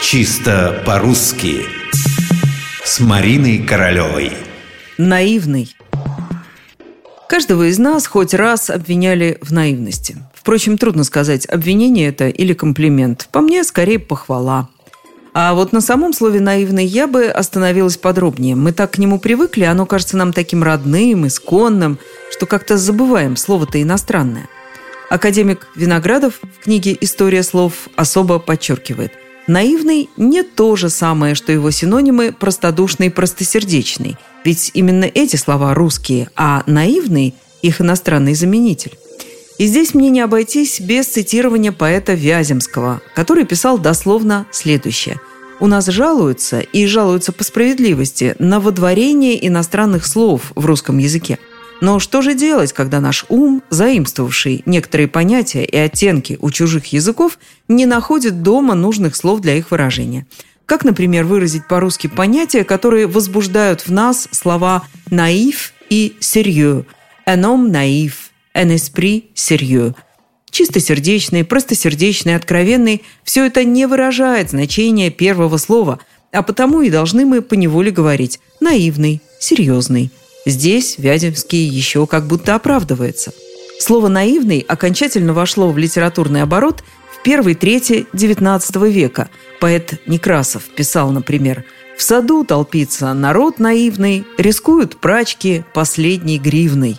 Чисто по-русски С Мариной Королевой Наивный Каждого из нас хоть раз обвиняли в наивности. Впрочем, трудно сказать, обвинение это или комплимент. По мне, скорее, похвала. А вот на самом слове «наивный» я бы остановилась подробнее. Мы так к нему привыкли, оно кажется нам таким родным, исконным, что как-то забываем, слово-то иностранное. Академик Виноградов в книге «История слов» особо подчеркивает. Наивный не то же самое, что его синонимы простодушный, простосердечный. Ведь именно эти слова русские, а наивный – их иностранный заменитель. И здесь мне не обойтись без цитирования поэта Вяземского, который писал дословно следующее. «У нас жалуются, и жалуются по справедливости, на водворение иностранных слов в русском языке. Но что же делать, когда наш ум, заимствовавший некоторые понятия и оттенки у чужих языков, не находит дома нужных слов для их выражения? Как, например, выразить по-русски понятия, которые возбуждают в нас слова «наив» и «серьё», «un homme наив», «un esprit sérieux», Чистосердечный, простосердечный, откровенный – все это не выражает значение первого слова, а потому и должны мы поневоле говорить «наивный», «серьезный», Здесь Вяземский еще как будто оправдывается. Слово «наивный» окончательно вошло в литературный оборот в первой трети XIX века. Поэт Некрасов писал, например, «В саду толпится народ наивный, рискуют прачки последней гривной».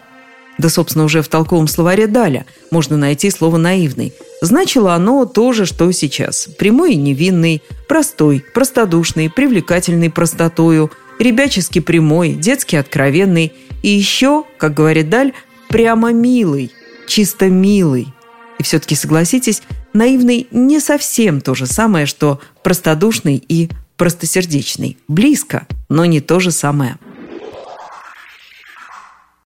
Да, собственно, уже в толковом словаре Даля можно найти слово «наивный». Значило оно то же, что сейчас. Прямой и невинный, простой, простодушный, привлекательный простотою – ребячески прямой, детски откровенный и еще, как говорит Даль, прямо милый, чисто милый. И все-таки согласитесь, наивный не совсем то же самое, что простодушный и простосердечный. Близко, но не то же самое.